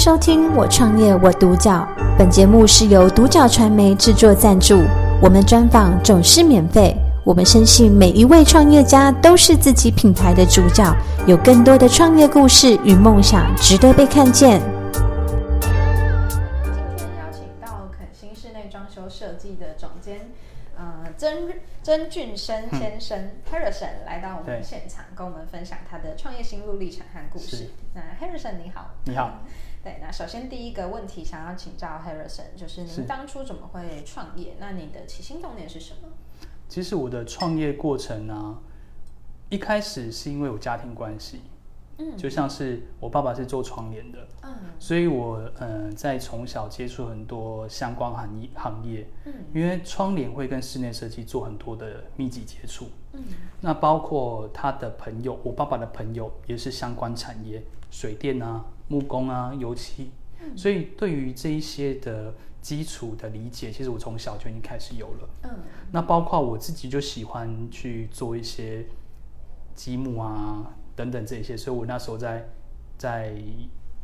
收听《我创业我独角》，本节目是由独角传媒制作赞助，我们专访总是免费。我们深信每一位创业家都是自己品牌的主角，有更多的创业故事与梦想值得被看见。今天邀请到肯新室内装修设计的总监，呃，曾曾俊生先生、嗯、Harrison 来到我们现场，跟我们分享他的创业心路历程和故事。那 Harrison 你好，你好。对，那首先第一个问题想要请教 Harrison，就是您当初怎么会创业？那你的起心动念是什么？其实我的创业过程呢、啊，一开始是因为有家庭关系，嗯，就像是我爸爸是做窗帘的，嗯，所以我嗯、呃、在从小接触很多相关行业行业，嗯，因为窗帘会跟室内设计做很多的密集接触，嗯，那包括他的朋友，我爸爸的朋友也是相关产业，水电啊。木工啊，油漆，所以对于这一些的基础的理解，其实我从小就已经开始有了。嗯，那包括我自己就喜欢去做一些积木啊等等这些，所以我那时候在在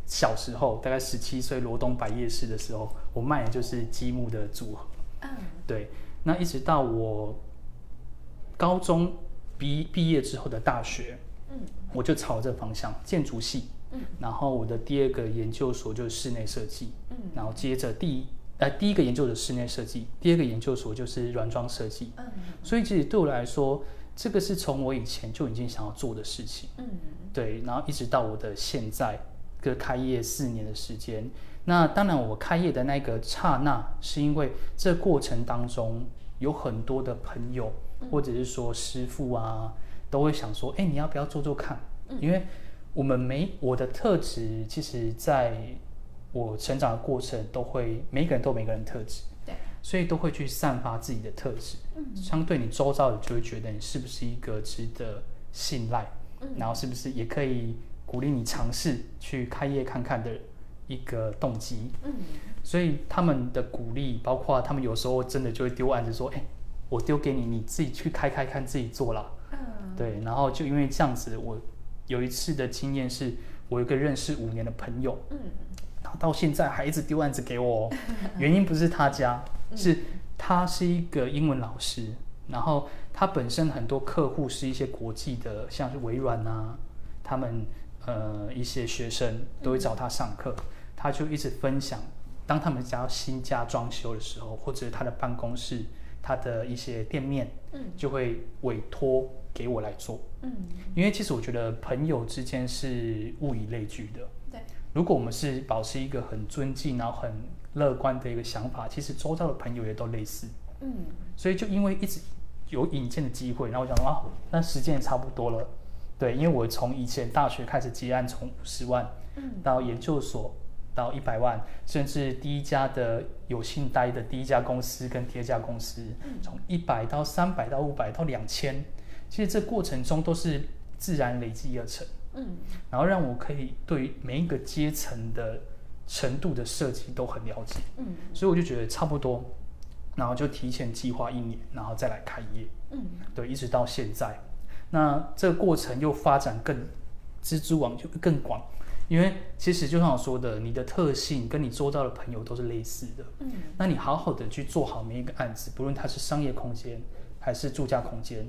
小时候，大概十七岁，罗东百叶市的时候，我卖的就是积木的组合。嗯，对，那一直到我高中毕毕业之后的大学，嗯，我就朝这个方向，建筑系。嗯，然后我的第二个研究所就是室内设计，嗯，然后接着第一呃第一个研究的室内设计，第二个研究所就是软装设计，嗯，所以其实对我来说，这个是从我以前就已经想要做的事情，嗯，对，然后一直到我的现在，个开业四年的时间，那当然我开业的那个刹那，是因为这过程当中有很多的朋友或者是说师傅啊，都会想说，哎，你要不要做做看？因为我们每我的特质，其实在我成长的过程，都会每个人都有每个人特质，对，所以都会去散发自己的特质。嗯，相对你周遭的就会觉得你是不是一个值得信赖，嗯，然后是不是也可以鼓励你尝试去开业看看的一个动机。嗯，所以他们的鼓励，包括他们有时候真的就会丢案子说：“哎，我丢给你，你自己去开开看，自己做啦。”嗯，对，然后就因为这样子，我。有一次的经验是，我有一个认识五年的朋友，嗯，他到现在还一直丢案子给我，原因不是他家，是他是一个英文老师，然后他本身很多客户是一些国际的，像是微软啊，他们呃一些学生都会找他上课，他就一直分享，当他们家新家装修的时候，或者他的办公室。他的一些店面，嗯，就会委托给我来做，嗯，因为其实我觉得朋友之间是物以类聚的，对。如果我们是保持一个很尊敬，然后很乐观的一个想法，其实周遭的朋友也都类似，嗯。所以就因为一直有引荐的机会，然后我想说啊，那时间也差不多了，对，因为我从以前大学开始接案，从五十万，嗯，到研究所。到一百万，甚至第一家的有信贷的第一家公司跟第二家公司，从一百到三百到五百到两千，其实这过程中都是自然累积而成。嗯，然后让我可以对每一个阶层的程度的设计都很了解。嗯，所以我就觉得差不多，然后就提前计划一年，然后再来开业。嗯，对，一直到现在，那这个过程又发展更蜘蛛网就更广。因为其实就像我说的，你的特性跟你周遭的朋友都是类似的。嗯，那你好好的去做好每一个案子，不论它是商业空间还是住家空间，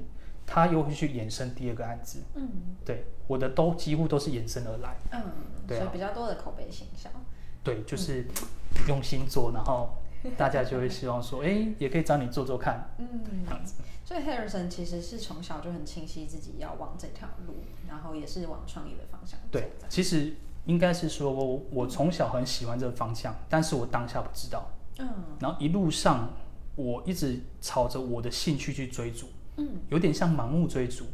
它又会去延伸第二个案子。嗯，对，我的都几乎都是延伸而来。嗯，对啊，所以比较多的口碑形象。对，就是用心做，然后大家就会希望说，哎，也可以找你做做看。嗯，这样子。所以 Harrison 其实是从小就很清晰自己要往这条路，然后也是往创业的方向。对，其实。应该是说，我从小很喜欢这个方向，但是我当下不知道。嗯，然后一路上我一直朝着我的兴趣去追逐，嗯，有点像盲目追逐。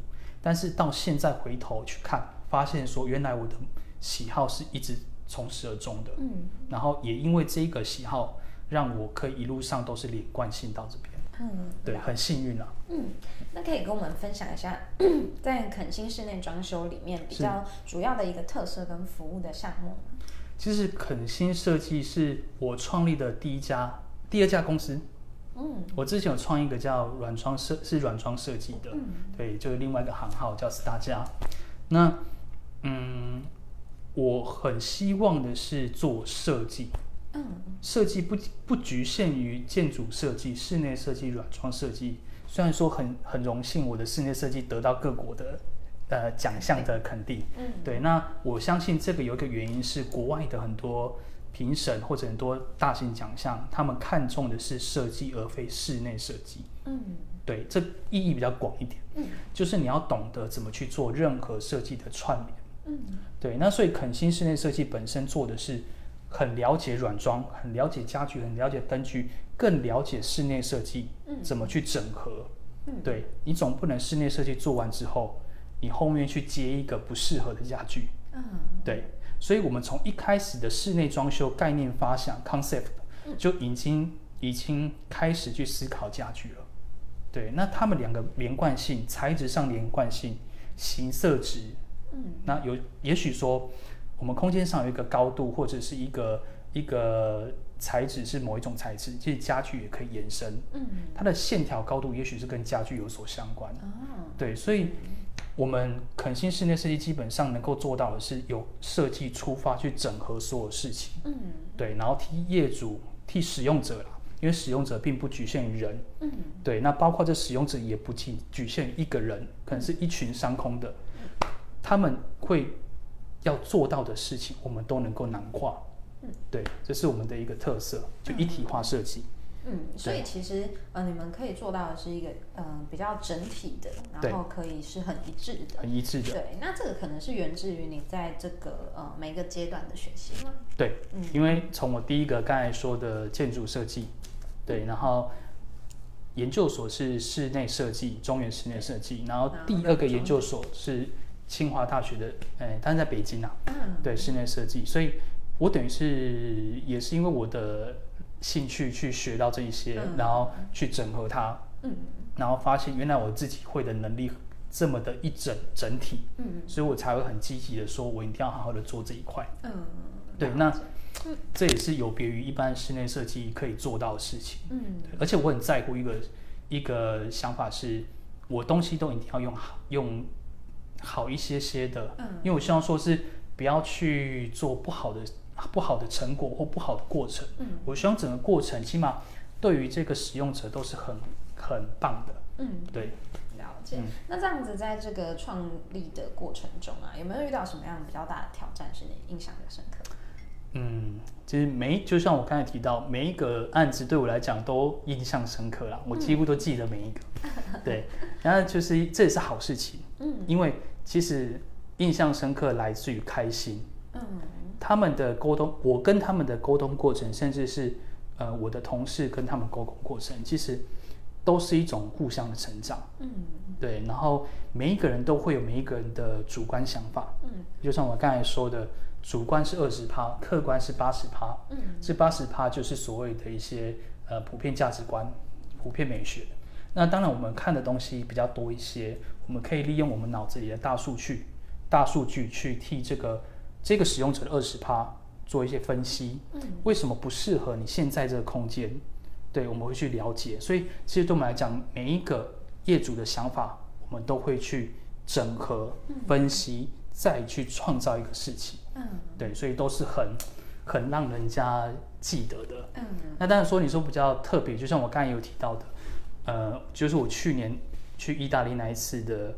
但是到现在回头去看，发现说原来我的喜好是一直从始而终的。嗯，然后也因为这个喜好，让我可以一路上都是连贯性到这边。嗯，对，很幸运啊。嗯，那可以跟我们分享一下，在肯新室内装修里面比较主要的一个特色跟服务的项目。其实肯新设计是我创立的第一家、第二家公司。嗯，我之前有创一个叫软装设，是软装设计的。嗯，对，就是另外一个行号叫 Star 家。那，嗯，我很希望的是做设计，嗯，设计不不局限于建筑设计、室内设计、软装设计。虽然说很很荣幸，我的室内设计得到各国的呃奖项的肯定，嗯，对。那我相信这个有一个原因是国外的很多评审或者很多大型奖项，他们看重的是设计而非室内设计，嗯，对，这意义比较广一点，嗯，就是你要懂得怎么去做任何设计的串联。嗯，对，那所以肯辛室内设计本身做的是很了解软装，很了解家具，很了解灯具，更了解室内设计，怎么去整合。嗯，对，你总不能室内设计做完之后，你后面去接一个不适合的家具。嗯，对，所以我们从一开始的室内装修概念发想 concept 就已经已经开始去思考家具了。对，那他们两个连贯性，材质上连贯性，形色值。嗯，那有也许说，我们空间上有一个高度，或者是一个一个材质是某一种材质，其实家具也可以延伸。嗯，它的线条高度也许是跟家具有所相关。哦，对，所以我们肯辛室内设计基本上能够做到的是由设计出发去整合所有事情。嗯，对，然后替业主、替使用者啦，因为使用者并不局限于人。嗯，对，那包括这使用者也不仅局限于一个人，可能是一群商空的。他们会要做到的事情，我们都能够囊括。嗯，对，这是我们的一个特色，就一体化设计。嗯，所以其实呃，你们可以做到的是一个嗯、呃、比较整体的，然后可以是很一致的，很一致的。对，那这个可能是源自于你在这个呃每个阶段的学习吗？对，嗯，因为从我第一个刚才说的建筑设计，对，然后研究所是室内设计，中原室内设计，然后第二个研究所是。清华大学的，哎、欸，但是在北京啊，嗯，对，室内设计，所以我等于是也是因为我的兴趣去学到这一些，嗯、然后去整合它，嗯，然后发现原来我自己会的能力这么的一整整体，嗯，所以我才会很积极的说，我一定要好好的做这一块，嗯，对，那这也是有别于一般室内设计可以做到的事情，嗯，而且我很在乎一个一个想法是，我东西都一定要用好用。好一些些的，嗯，因为我希望说是不要去做不好的不好的成果或不好的过程，嗯，我希望整个过程起码对于这个使用者都是很很棒的，嗯，对，了解。嗯，那这样子在这个创立的过程中啊，有没有遇到什么样比较大的挑战是你印象比较深刻？嗯，其实每就像我刚才提到，每一个案子对我来讲都印象深刻啦，我几乎都记得每一个，嗯，对，然后就是这也是好事情，嗯，因为。其实印象深刻来自于开心，嗯，他们的沟通，我跟他们的沟通过程，甚至是呃我的同事跟他们沟通过程，其实都是一种互相的成长，嗯，对。然后每一个人都会有每一个人的主观想法，嗯，就像我刚才说的，主观是二十趴，客观是八十趴，嗯，这八十趴就是所谓的一些呃普遍价值观、普遍美学。那当然，我们看的东西比较多一些，我们可以利用我们脑子里的大数据、大数据去替这个这个使用者的二十趴做一些分析。嗯，为什么不适合你现在这个空间？对，我们会去了解。所以，其实对我们来讲，每一个业主的想法，我们都会去整合、分析，再去创造一个事情。嗯，对，所以都是很很让人家记得的。嗯，那当然说，你说比较特别，就像我刚才有提到的。呃，就是我去年去意大利那一次的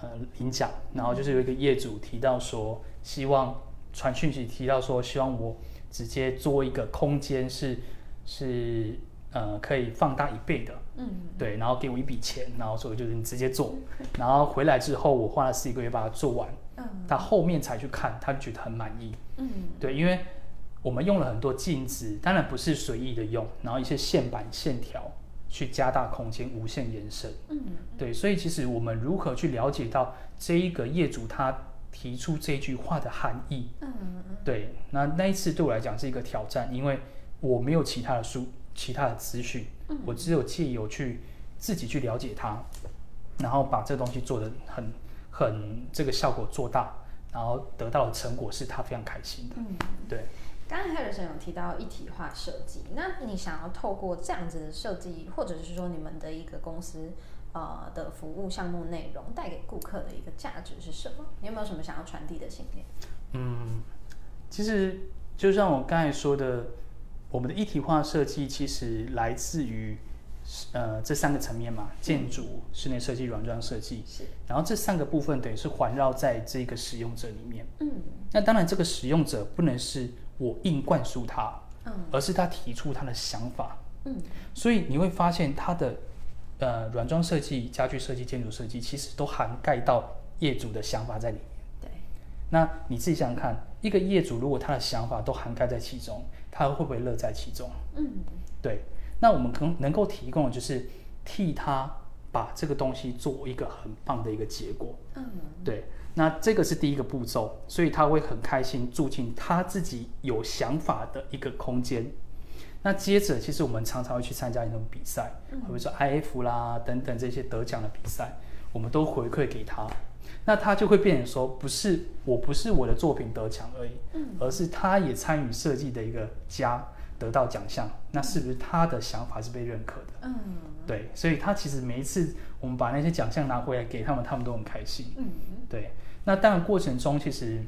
呃领奖，然后就是有一个业主提到说，希望传讯息提到说，希望我直接做一个空间是是呃可以放大一倍的，嗯，对，然后给我一笔钱，然后说就是你直接做，然后回来之后我花了四个月把它做完，嗯，他后面才去看，他觉得很满意，嗯，对，因为我们用了很多镜子，当然不是随意的用，然后一些线板线条。去加大空间，无限延伸。嗯，对，所以其实我们如何去了解到这一个业主他提出这句话的含义？嗯，对，那那一次对我来讲是一个挑战，因为我没有其他的书、其他的资讯，我只有借由去自己去了解它，然后把这东西做得很很这个效果做大，然后得到的成果是他非常开心的。嗯，对。刚才 Harrison 有提到一体化设计，那你想要透过这样子的设计，或者是说你们的一个公司呃的服务项目内容，带给顾客的一个价值是什么？你有没有什么想要传递的信念？嗯，其实就像我刚才说的，我们的一体化设计其实来自于呃这三个层面嘛，建筑、室内设计、软装设计。是。然后这三个部分等于是环绕在这个使用者里面。嗯。那当然，这个使用者不能是我硬灌输他，嗯，而是他提出他的想法。嗯。所以你会发现他的。呃，软装设计、家具设计、建筑设计，其实都涵盖到业主的想法在里面。对，那你自己想想看，一个业主如果他的想法都涵盖在其中，他会不会乐在其中？嗯，对。那我们可能能够提供的就是替他把这个东西做一个很棒的一个结果。嗯，对。那这个是第一个步骤，所以他会很开心住进他自己有想法的一个空间。那接着，其实我们常常会去参加一种比赛，比如说 IF 啦等等这些得奖的比赛，我们都回馈给他，那他就会变成说，不是我不是我的作品得奖而已，而是他也参与设计的一个家得到奖项，那是不是他的想法是被认可的？嗯，对，所以他其实每一次我们把那些奖项拿回来给他们，他们都很开心。嗯，对，那当然过程中其实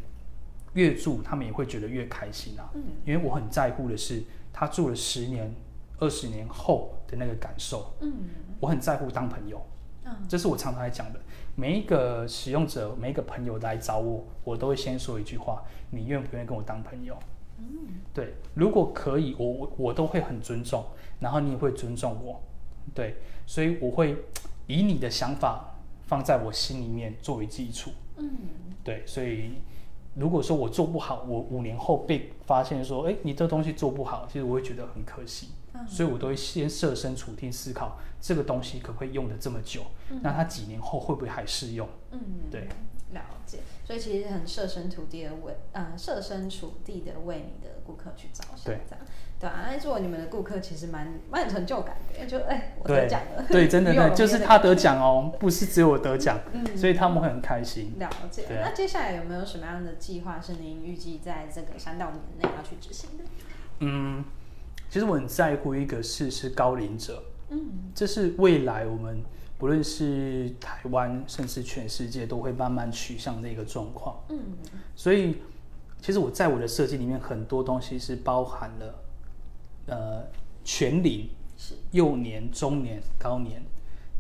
越住他们也会觉得越开心啊，因为我很在乎的是。他住了十年、二十年后的那个感受，嗯，我很在乎当朋友，嗯，这是我常常来讲的。每一个使用者、每一个朋友来找我，我都会先说一句话：你愿不愿意跟我当朋友？嗯，对，如果可以，我我我都会很尊重，然后你也会尊重我，对，所以我会以你的想法放在我心里面作为基础，嗯，对，所以。如果说我做不好，我五年后被发现说，哎，你这东西做不好，其实我会觉得很可惜，嗯、所以我都会先设身处地思考，这个东西可不可以用的这么久？嗯、那它几年后会不会还适用？嗯，对。了解，所以其实很设身处地的为，嗯，设身处地的为你的顾客去着想，这样，对啊，那如果你们的顾客其实蛮蛮有成就感的，就哎，我得奖了，对，对，真的，对，就是他得奖哦，不是只有我得奖，嗯，所以他们会很开心。了解，那接下来有没有什么样的计划是您预计在这个三到五年内要去执行的？嗯，其实我很在乎一个事是高龄者，嗯，这是未来我们。不论是台湾，甚至全世界，都会慢慢趋向的一个状况。嗯，所以其实我在我的设计里面，很多东西是包含了，呃，全龄、幼年、中年、高年，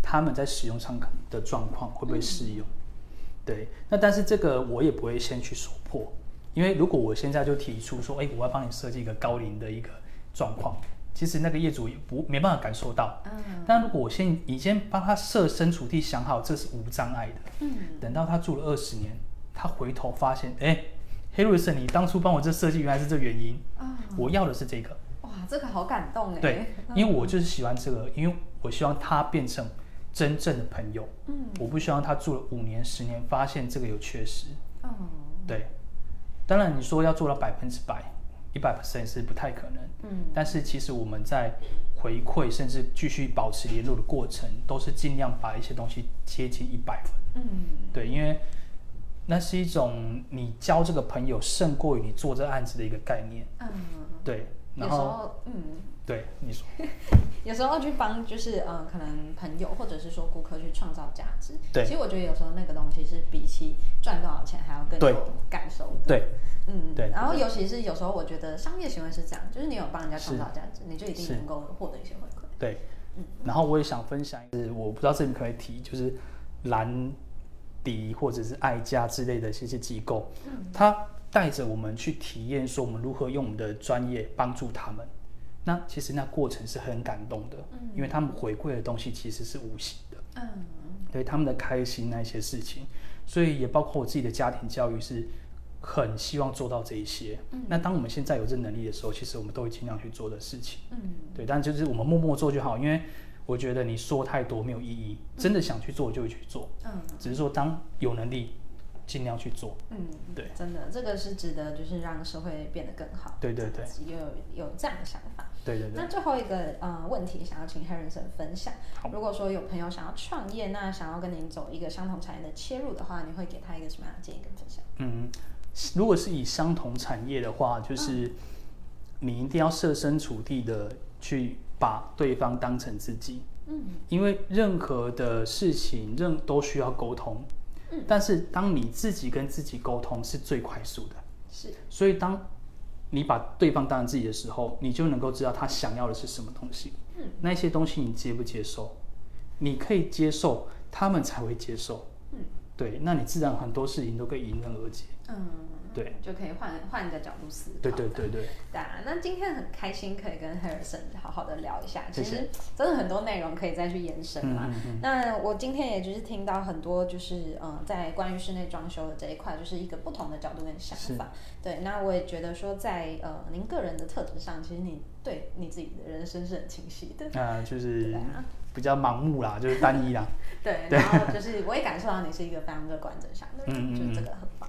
他们在使用上的状况会不会适用？嗯、对，那但是这个我也不会先去说破，因为如果我现在就提出说，哎，我要帮你设计一个高龄的一个状况。其实那个业主也不没办法感受到，嗯，但如果我先你先帮他设身处地想好，这是无障碍的，嗯，等到他住了二十年，他回头发现，哎，Harrison，你当初帮我这设计原来是这原因，啊，我要的是这个，哇，这个好感动哎，对，因为我就是喜欢这个，因为我希望他变成真正的朋友，嗯，我不希望他住了五年、十年，发现这个有缺失，嗯，对，当然你说要做到百分之百。一百 percent 是不太可能，嗯，但是其实我们在回馈甚至继续保持联络的过程，都是尽量把一些东西接近一百分，嗯，对，因为那是一种你交这个朋友胜过于你做这案子的一个概念，嗯，对，然后，嗯，对，你说，有时候去帮就是呃，可能朋友或者是说顾客去创造价值，对，其实我觉得有时候那个东西是比起赚多少钱还要更有感受的，对。嗯，对。然后尤其是有时候，我觉得商业行为是这样，就是你有帮人家创造价值，你就一定能够获得一些回馈。对，嗯。然后我也想分享，是我不知道这里可以提，就是兰迪或者是爱家之类的这些机构，嗯，他带着我们去体验，说我们如何用我们的专业帮助他们。那其实那过程是很感动的，嗯，因为他们回馈的东西其实是无形的，嗯，对他们的开心那些事情，所以也包括我自己的家庭教育是。很希望做到这一些。嗯，那当我们现在有这能力的时候，其实我们都会尽量去做的事情。嗯，对，但就是我们默默做就好，因为我觉得你说太多没有意义。嗯，真的想去做就会去做。嗯，只是说当有能力，尽量去做。嗯，对，真的，这个是值得，就是让社会变得更好。对对对，有有这样的想法。对对对。那最后一个呃问题，想要请 Harrison 分享。如果说有朋友想要创业，那想要跟您走一个相同产业的切入的话，你会给他一个什么样的建议跟分享？嗯。如果是以相同产业的话，就是你一定要设身处地的去把对方当成自己。嗯，因为任何的事情，任都需要沟通。嗯，但是当你自己跟自己沟通是最快速的。是，所以当你把对方当成自己的时候，你就能够知道他想要的是什么东西。嗯，那些东西你接不接受？你可以接受，他们才会接受。嗯，对，那你自然很多事情都可以迎刃而解。嗯。对，就可以换换一个角度思考。对对对对。对啊，那今天很开心可以跟 Harrison 好好的聊一下，其实真的很多内容可以再去延伸嘛。嗯嗯嗯，那我今天也就是听到很多，就是嗯，在关于室内装修的这一块，就是一个不同的角度跟想法。对，那我也觉得说在，在呃您个人的特质上，其实你对你自己的人生是很清晰的。啊、呃，就是比较盲目啦，就是单一啦。对，然后就是我也感受到你是一个非常乐观正向的人，嗯嗯嗯，就是这个很棒。